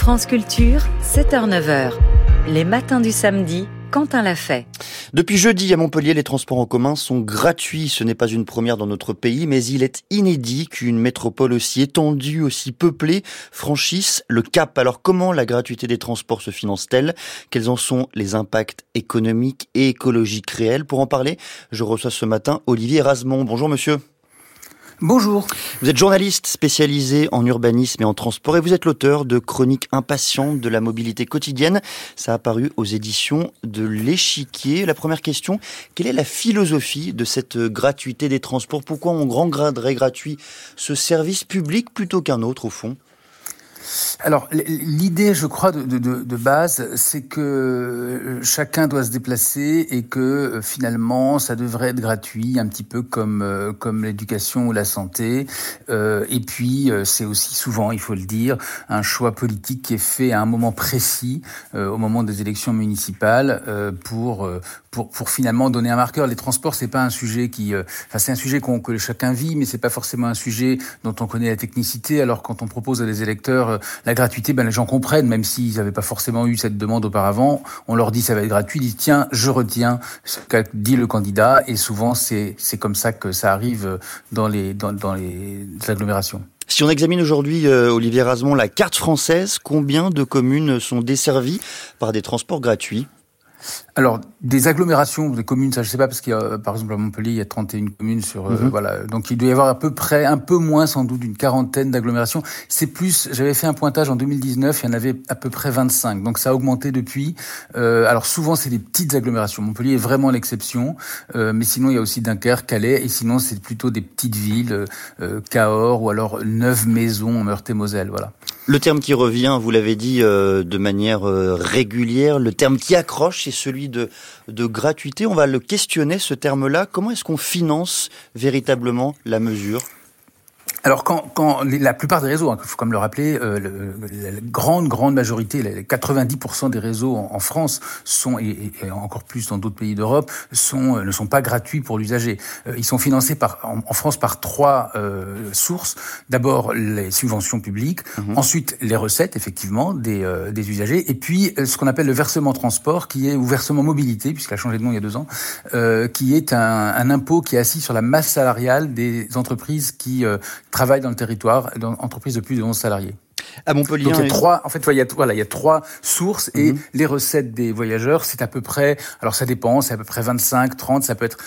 France Culture, 7h-9h. Les matins du samedi, Quentin l'a fait. Depuis jeudi à Montpellier, les transports en commun sont gratuits. Ce n'est pas une première dans notre pays, mais il est inédit qu'une métropole aussi étendue, aussi peuplée, franchisse le cap. Alors comment la gratuité des transports se finance-t-elle? Quels en sont les impacts économiques et écologiques réels? Pour en parler, je reçois ce matin Olivier Rasmont. Bonjour monsieur. Bonjour. Vous êtes journaliste spécialisé en urbanisme et en transport et vous êtes l'auteur de Chroniques impatientes de la mobilité quotidienne. Ça a apparu aux éditions de l'Échiquier. La première question, quelle est la philosophie de cette gratuité des transports? Pourquoi on rendrait gratuit ce service public plutôt qu'un autre au fond? Alors, l'idée, je crois, de, de, de base, c'est que euh, chacun doit se déplacer et que euh, finalement, ça devrait être gratuit, un petit peu comme euh, comme l'éducation ou la santé. Euh, et puis, c'est aussi souvent, il faut le dire, un choix politique qui est fait à un moment précis, au moment des élections municipales, pour pour pour finalement donner un marqueur. Les transports, c'est pas un sujet qui, enfin, c'est un sujet qu'on que chacun vit, mais c'est pas forcément un sujet dont on connaît la technicité. Alors, quand on propose à des électeurs la gratuité, ben, les gens comprennent, même s'ils n'avaient pas forcément eu cette demande auparavant. On leur dit ça va être gratuit, ils disent tiens, je retiens ce qu'a dit le candidat, et souvent c'est comme ça que ça arrive dans les dans les agglomérations. Si on examine aujourd'hui, euh, Olivier Rasmont, la carte française, combien de communes sont desservies par des transports gratuits? Alors, des agglomérations, des communes, ça je sais pas, parce qu'il y a, par exemple, à Montpellier, il y a 31 communes sur, euh, mhm. voilà. Donc, il doit y avoir à peu près, un peu moins, sans doute, d'une quarantaine d'agglomérations. C'est plus, j'avais fait un pointage en 2019, il y en avait à peu près 25. Donc, ça a augmenté depuis. Euh, alors, souvent, c'est des petites agglomérations. Montpellier est vraiment l'exception. Euh, mais sinon, il y a aussi Dunkerque, Calais, et sinon, c'est plutôt des petites villes, euh, Cahors, ou alors Neuve Maisons, Meurthe-et-Moselle, voilà. Le terme qui revient, vous l'avez dit euh, de manière euh, régulière, le terme qui accroche, c'est celui de, de gratuité. On va le questionner, ce terme-là. Comment est-ce qu'on finance véritablement la mesure? Alors quand, quand la plupart des réseaux, il hein, faut comme le rappeler, euh, la grande grande majorité, les 90% des réseaux en, France sont et, encore plus dans d'autres pays d'Europe sont euh, ne sont pas gratuits pour l'usager. Euh, ils sont financés par en, France par trois sources. D'abord les subventions publiques, mhm. ensuite les recettes effectivement des, des usagers, et puis ce qu'on appelle le versement transport, qui est ou versement mobilité puisqu'il a changé de nom il y a deux ans, qui est un, un, impôt qui est assis sur la masse salariale des entreprises qui travaillent dans le territoire, dans entreprises de plus de 11 salariés. À Montpellier. Donc il y a trois, en fait, il y a, voilà, il y a trois sources et mhm. les recettes des voyageurs, c'est à peu près, alors ça dépend, c'est à peu près 25, 30, ça peut être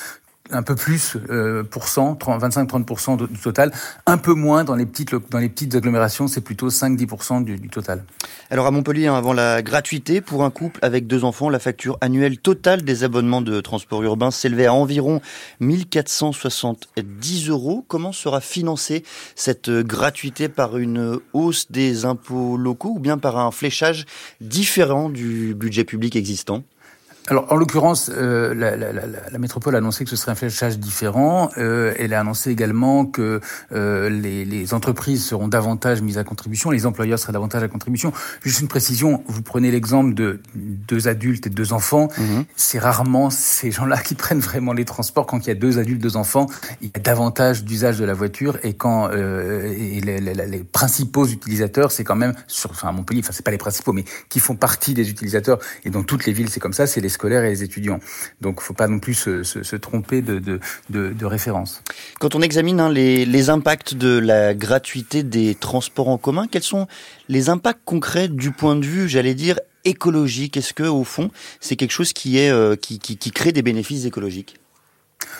un peu plus euh, pour cent, 25-30% du total, un peu moins dans les petites dans les petites agglomérations, c'est plutôt 5-10% du, du, total. Alors à Montpellier, hein, avant la gratuité pour un couple avec deux enfants, la facture annuelle totale des abonnements de transport urbain s'élevait à environ 1470 euros. Comment sera financée cette gratuité par une hausse des impôts locaux ou bien par un fléchage différent du budget public existant? Alors, en l'occurrence, euh, la, la, la, la, métropole a annoncé que ce serait un fléchage différent. Euh, elle a annoncé également que euh, les, les, entreprises seront davantage mises à contribution, les employeurs seraient davantage à contribution. Juste une précision, vous prenez l'exemple de deux adultes et deux enfants. Mhm. C'est rarement ces gens-là qui prennent vraiment les transports. Quand il y a deux adultes, deux enfants, il y a davantage d'usage de la voiture. Et quand euh, et les, les, principaux utilisateurs, c'est quand même, sur, enfin à Montpellier, enfin c'est pas les principaux, mais qui font partie des utilisateurs. Et dans toutes les villes, c'est comme ça, c'est les scolaires et les étudiants. Donc, il faut pas non plus se, tromper de, référence. Quand on examine hein, les, impacts de la gratuité des transports en commun, quels sont les impacts concrets du point de vue, j'allais dire, écologique? Est-ce que, au fond, c'est quelque chose qui est euh, qui crée des bénéfices écologiques?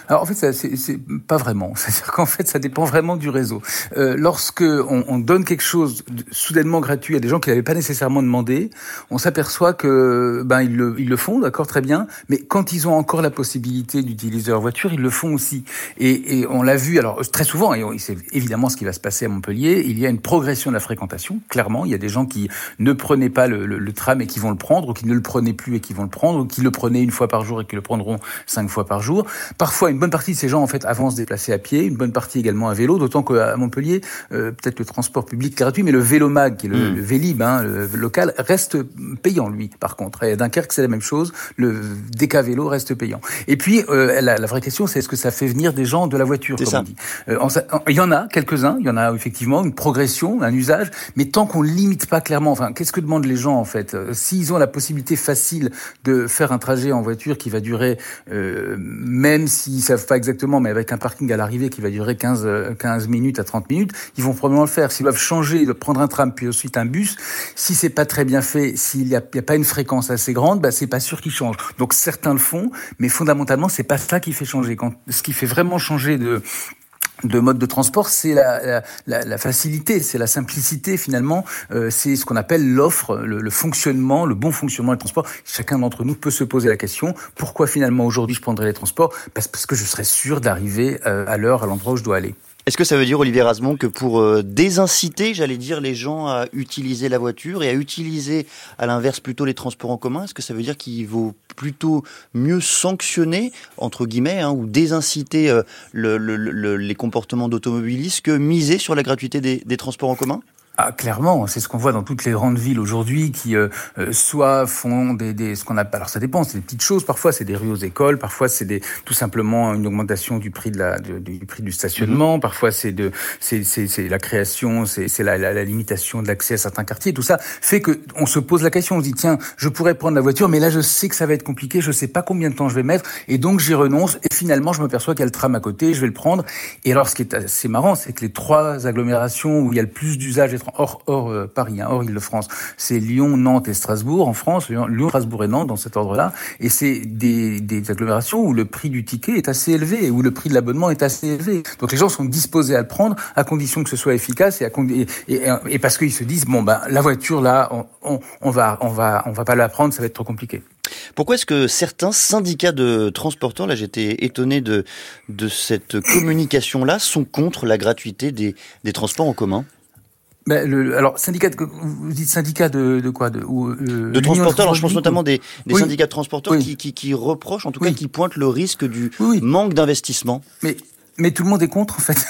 Alors en fait, c'est pas vraiment. C'est-à-dire qu'en fait, ça dépend vraiment du réseau. Euh, lorsque on, on, donne quelque chose soudainement gratuit à des gens qui n'avaient pas nécessairement demandé, on s'aperçoit que ben ils le, ils le font, d'accord, très bien. Mais quand ils ont encore la possibilité d'utiliser leur voiture, ils le font aussi. Et, et on l'a vu. Alors très souvent, et c'est évidemment ce qui va se passer à Montpellier. Il y a une progression de la fréquentation. Clairement, il y a des gens qui ne prenaient pas le, le, le tram et qui vont le prendre, ou qui ne le prenaient plus et qui vont le prendre, ou qui le prenaient une fois par jour et qui le prendront cinq fois par jour. Fois, une bonne partie de ces gens en fait avancent déplacés à pied, une bonne partie également à vélo, d'autant qu'à Montpellier, euh, peut-être le transport public gratuit, mais le Vélomag, qui est le, hmm. Vélib, hein, le local, reste payant lui. Par contre, et Dunkerque, c'est la même chose. Le DK vélo reste payant. Et puis, euh, la, la, vraie question, c'est est-ce que ça fait venir des gens de la voiture, comme on dit? Euh, il y en a quelques-uns, il y en a effectivement une progression, un usage, mais tant qu'on limite pas clairement, enfin, qu'est-ce que demandent les gens en fait? S'ils ont la possibilité facile de faire un trajet en voiture qui va durer, euh, même s'ils savent pas exactement, mais avec un parking à l'arrivée qui va durer 15, 15 minutes à 30 minutes, ils vont probablement le faire. S'ils doivent changer, de prendre un tram puis ensuite un bus, si c'est pas très bien fait, s'il n'y a, a, pas une fréquence assez grande, bah, c'est pas sûr qu'ils changent. Donc certains le font, mais fondamentalement, c'est pas ça qui fait changer. Quand, ce qui fait vraiment changer de de mode de transport, c'est la, la, la, facilité, c'est la simplicité finalement, euh, c'est ce qu'on appelle l'offre, le, fonctionnement, le bon fonctionnement des transports. Chacun d'entre nous peut se poser la question, pourquoi finalement aujourd'hui je prendrais les transports? Parce, parce que je serais sûr d'arriver euh, à l'heure, à l'endroit où je dois aller. Est-ce que ça veut dire, Olivier Rasmont, que pour euh, désinciter, j'allais dire, les gens à utiliser la voiture et à utiliser, à l'inverse, plutôt les transports en commun, est-ce que ça veut dire qu'il vaut plutôt mieux sanctionner, entre guillemets, hein, ou désinciter euh, les comportements d'automobilistes que miser sur la gratuité des transports en commun? Ah, clairement, c'est ce qu'on voit dans toutes les grandes villes aujourd'hui qui euh, euh, soit font des, des ce qu'on appelle alors ça dépend, c'est des petites choses parfois c'est des rues aux écoles, parfois c'est des tout simplement une augmentation du prix de la du prix du stationnement, mhm. parfois c'est de c'est c'est la création, c'est c'est la, la, limitation de l'accès à certains quartiers, tout ça fait que on se pose la question, on se dit tiens, je pourrais prendre la voiture mais là je sais que ça va être compliqué, je sais pas combien de temps je vais mettre et donc j'y renonce et finalement je me perçois qu'il y a le tram à côté, je vais le prendre et alors ce qui est assez marrant, c'est que les trois agglomérations où il y a le plus d'usage hors, euh, Paris, hein, hors Île-de-France. C'est Lyon, Nantes et Strasbourg en France, Lyon, Strasbourg et Nantes dans cet ordre-là. Et c'est des, agglomérations où le prix du ticket est assez élevé, où le prix de l'abonnement est assez élevé. Donc les gens sont disposés à le prendre à condition que ce soit efficace et, parce qu'ils se disent bon ben la voiture là, on, on, va on va on va pas la prendre, ça va être trop compliqué. Pourquoi est-ce que certains syndicats de transporteurs, là j'étais étonné de, cette communication-là, sont contre la gratuité des transports en commun? Ben, le, alors syndicat, de, vous dites syndicat de, de quoi de, euh, de transporteurs. Alors je pense notamment des, des syndicats de transporteurs qui, qui, qui, reprochent, en tout cas, qui pointent le risque du manque d'investissement. Mais mais tout le monde est contre, en fait.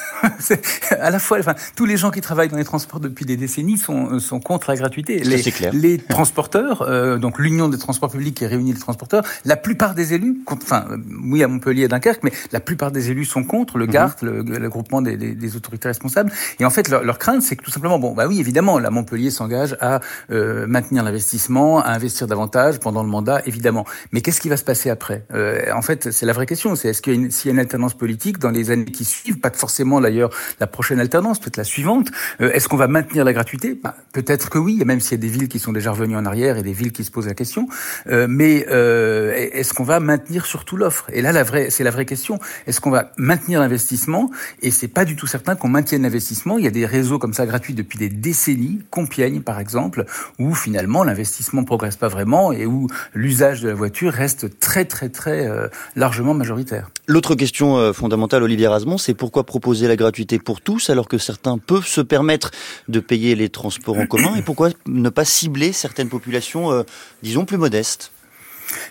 à la fois, enfin, tous les gens qui travaillent dans les transports depuis des décennies sont, euh, sont contre la gratuité. Les, clair. les transporteurs, euh, donc l'Union des transports publics qui réunit les transporteurs, la plupart des élus, enfin, euh, oui à Montpellier et Dunkerque, mais la plupart des élus sont contre, le mhm. GART, le, groupement des, des, des, autorités responsables. Et en fait, leur, leur crainte, c'est que tout simplement, bon, bah oui, évidemment, la Montpellier s'engage à euh, maintenir l'investissement, à investir davantage pendant le mandat, évidemment. Mais qu'est-ce qui va se passer après? Euh, En fait, c'est la vraie question. C'est est-ce qu'il y, a une alternance politique dans les années qui suivent, pas forcément d'ailleurs la prochaine alternance, peut-être la suivante. Euh, est-ce qu'on va maintenir la gratuité? Bah, Peut-être que oui, même s'il y a des villes qui sont déjà revenues en arrière et des villes qui se posent la question. Euh, mais euh, est-ce qu'on va maintenir surtout l'offre? Et là, la vraie, c'est la vraie question. Est-ce qu'on va maintenir l'investissement? Et c'est pas du tout certain qu'on maintienne l'investissement. Il y a des réseaux comme ça gratuits depuis des décennies, Compiègne par exemple, où finalement l'investissement progresse pas vraiment et où l'usage de la voiture reste très très très largement majoritaire. L'autre question fondamentale, Olivier C'est pourquoi proposer la gratuité pour tous alors que certains peuvent se permettre de payer les transports en commun et pourquoi ne pas cibler certaines populations, euh, disons, plus modestes?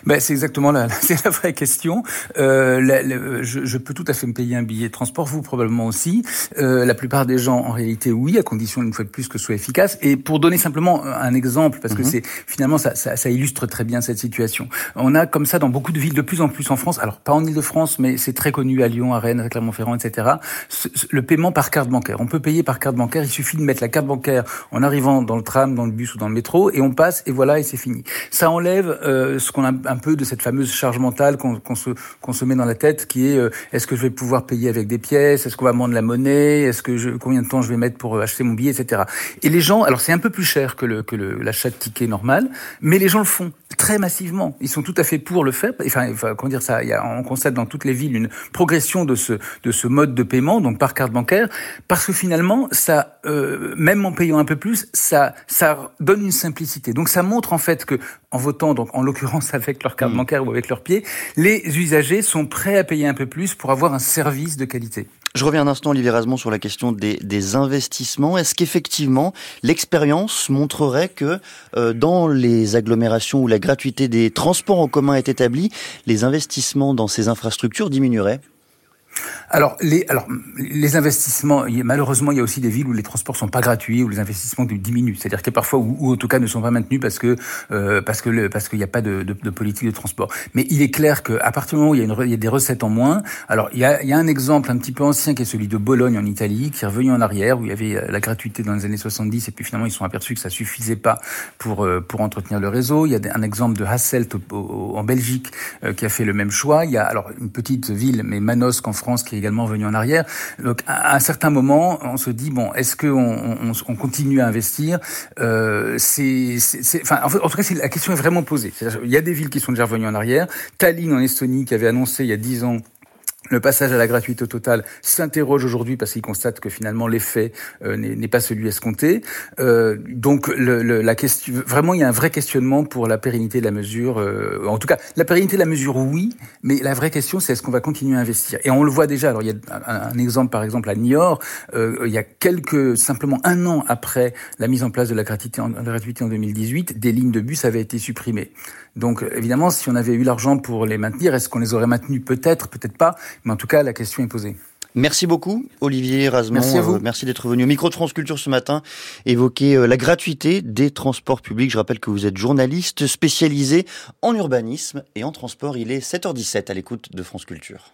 Ben, c'est exactement la, c'est la vraie question. Euh, je, je, peux tout à fait me payer un billet de transport, vous probablement aussi. Euh, la plupart des gens, en réalité, oui, à condition une fois de plus que ce soit efficace. Et pour donner simplement un exemple, parce que mhm. c'est finalement ça, ça, ça, illustre très bien cette situation. On a comme ça dans beaucoup de villes de plus en plus en France. Alors pas en Île-de-France, mais c'est très connu à Lyon, à Rennes, à Clermont-Ferrand, etc. le paiement par carte bancaire. On peut payer par carte bancaire. Il suffit de mettre la carte bancaire en arrivant dans le tram, dans le bus ou dans le métro, et on passe et voilà et c'est fini. Ça enlève euh, ce qu'on un peu de cette fameuse charge mentale qu'on se, se met dans la tête, qui est euh, est-ce que je vais pouvoir payer avec des pièces, est-ce qu'on va me de la monnaie, est-ce que je, combien de temps je vais mettre pour euh, acheter mon billet, etc. Et les gens, alors c'est un peu plus cher que le que l'achat de ticket normal, mais les gens le font très massivement. Ils sont tout à fait pour le faire. Enfin, comment dire ça il y a, On constate dans toutes les villes une progression de ce de ce mode de paiement, donc par carte bancaire, parce que finalement, ça, euh, même en payant un peu plus, ça ça donne une simplicité. Donc ça montre en fait que en votant, donc en l'occurrence avec leur carte mm. bancaire ou avec leur pied, les usagers sont prêts à payer un peu plus pour avoir un service de qualité. Je reviens un instant, Olivier sur la question des, des investissements. Est-ce qu'effectivement, l'expérience montrerait que euh, dans les agglomérations où la gratuité des transports en commun est établie, les investissements dans ces infrastructures diminueraient? Alors les, alors, les investissements, malheureusement, il y a aussi des villes où les transports sont pas gratuits, où les investissements diminuent. C'est-à-dire qu'il y a parfois, ou, en tout cas ne sont pas maintenus parce que euh, parce que parce qu'il n'y a pas de, de, de, politique de transport. Mais il est clair qu'à partir du moment où il y, a une, il y a des recettes en moins, alors il y, a, il y a un exemple un petit peu ancien qui est celui de Bologne en Italie, qui est revenu en arrière, où il y avait euh, la gratuité dans les années 70, et puis finalement ils sont aperçus que ça suffisait pas pour euh, pour entretenir le réseau. Il y a un exemple de Hasselt en Belgique qui a fait le même choix. Il y a alors une petite ville, mais Manosque en France, qui est également venu en arrière. Donc à un certain moment, on se dit bon, est-ce qu'on on, on, continue à investir euh, en, tout cas, la question est vraiment posée. Il y a des villes qui sont déjà revenues en arrière. Tallinn en Estonie, qui avait annoncé il y a dix ans le passage à la gratuité totale s'interroge aujourd'hui parce qu'il constate que finalement l'effet euh, n'est pas celui escompté. Euh, donc la question, vraiment, il y a un vrai questionnement pour la pérennité de la mesure. Euh, en tout cas, la pérennité de la mesure, oui, mais la vraie question, c'est est-ce qu'on va continuer à investir? Et on le voit déjà. Alors il y a un, exemple, par exemple, à Niort, il y a quelques simplement un an après la mise en place de la gratuité en, la gratuité en 2018, des lignes de bus avaient été supprimées. Donc évidemment, si on avait eu l'argent pour les maintenir, est-ce qu'on les aurait maintenus Peut-être, peut-être pas. Mais en tout cas, la question est posée. Merci beaucoup, Olivier. Merci vous. Euh, merci d'être venu au micro de France Culture ce matin, évoquer euh, la gratuité des transports publics. Je rappelle que vous êtes journaliste spécialisé en urbanisme et en transport. Il est 7h17 à l'écoute de France Culture.